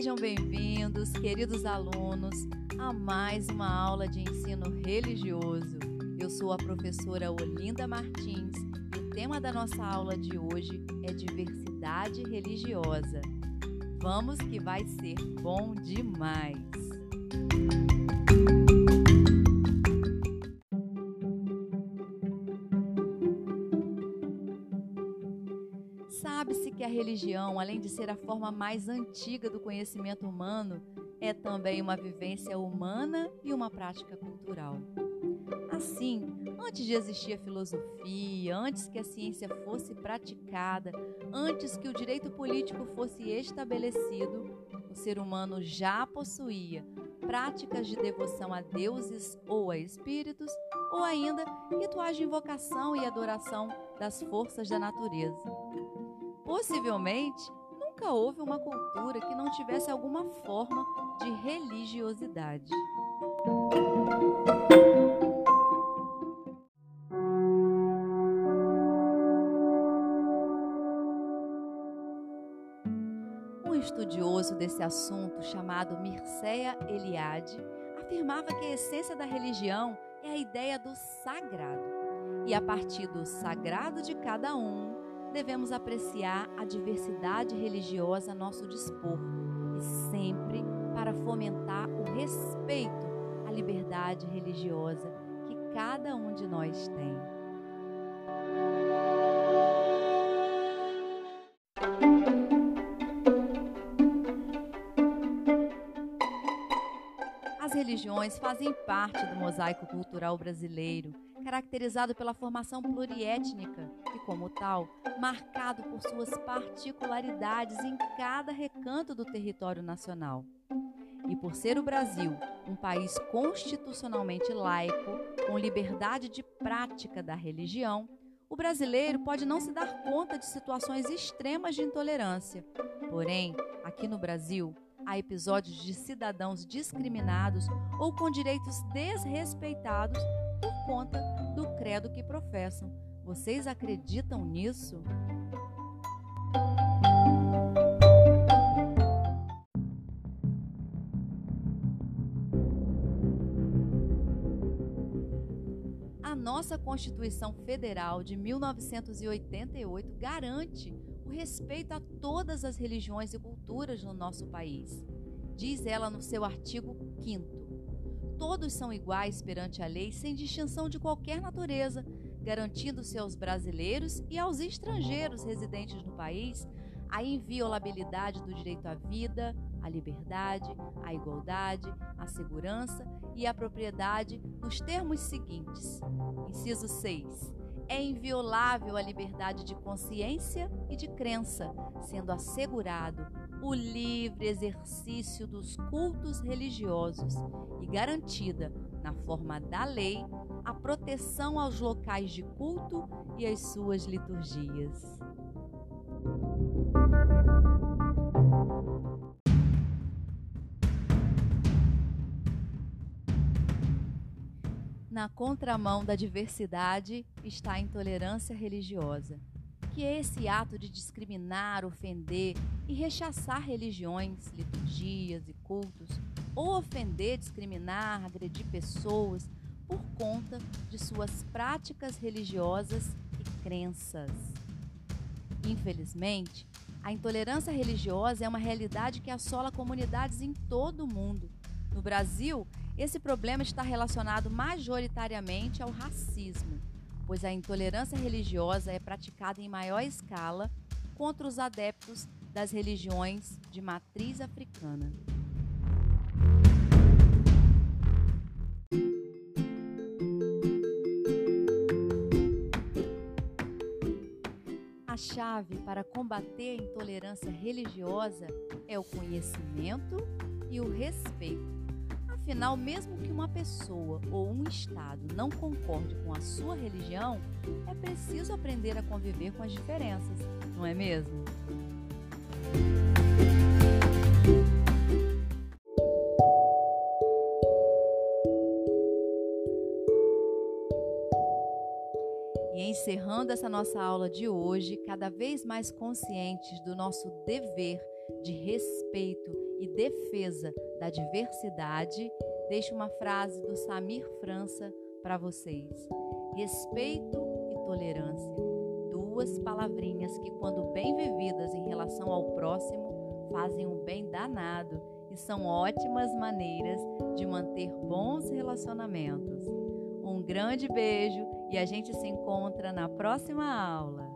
Sejam bem-vindos, queridos alunos, a mais uma aula de ensino religioso. Eu sou a professora Olinda Martins e o tema da nossa aula de hoje é diversidade religiosa. Vamos que vai ser bom demais! Sabe-se que a religião, além de ser a forma mais antiga do conhecimento humano, é também uma vivência humana e uma prática cultural. Assim, antes de existir a filosofia, antes que a ciência fosse praticada, antes que o direito político fosse estabelecido, o ser humano já possuía práticas de devoção a deuses ou a espíritos, ou ainda rituais de invocação e adoração das forças da natureza. Possivelmente, nunca houve uma cultura que não tivesse alguma forma de religiosidade. Um estudioso desse assunto, chamado Mircea Eliade, afirmava que a essência da religião é a ideia do sagrado. E a partir do sagrado de cada um, devemos apreciar a diversidade religiosa a nosso dispor e sempre para fomentar o respeito à liberdade religiosa que cada um de nós tem. As religiões fazem parte do mosaico cultural brasileiro, caracterizado pela formação pluriétnica e, como tal, marcado por suas particularidades em cada recanto do território nacional. E por ser o Brasil um país constitucionalmente laico, com liberdade de prática da religião, o brasileiro pode não se dar conta de situações extremas de intolerância. Porém, aqui no Brasil, há episódios de cidadãos discriminados ou com direitos desrespeitados por conta do credo que professam. Vocês acreditam nisso? A nossa Constituição Federal de 1988 garante o respeito a todas as religiões e culturas no nosso país. Diz ela no seu artigo 5 Todos são iguais perante a lei, sem distinção de qualquer natureza, garantindo-se aos brasileiros e aos estrangeiros residentes no país a inviolabilidade do direito à vida, à liberdade, à igualdade, à segurança e à propriedade nos termos seguintes. Inciso 6. É inviolável a liberdade de consciência e de crença, sendo assegurado o livre exercício dos cultos religiosos e garantida, na forma da lei, a proteção aos locais de culto e às suas liturgias. Na contramão da diversidade está a intolerância religiosa que é esse ato de discriminar, ofender e rechaçar religiões, liturgias e cultos, ou ofender, discriminar, agredir pessoas por conta de suas práticas religiosas e crenças. Infelizmente, a intolerância religiosa é uma realidade que assola comunidades em todo o mundo. No Brasil, esse problema está relacionado majoritariamente ao racismo pois a intolerância religiosa é praticada em maior escala contra os adeptos das religiões de matriz africana. A chave para combater a intolerância religiosa é o conhecimento e o respeito Afinal, mesmo que uma pessoa ou um Estado não concorde com a sua religião, é preciso aprender a conviver com as diferenças, não é mesmo? E encerrando essa nossa aula de hoje, cada vez mais conscientes do nosso dever de respeito e defesa da diversidade, deixo uma frase do Samir França para vocês. Respeito e tolerância. Duas palavrinhas que, quando bem vividas em relação ao próximo, fazem um bem danado e são ótimas maneiras de manter bons relacionamentos. Um grande beijo e a gente se encontra na próxima aula.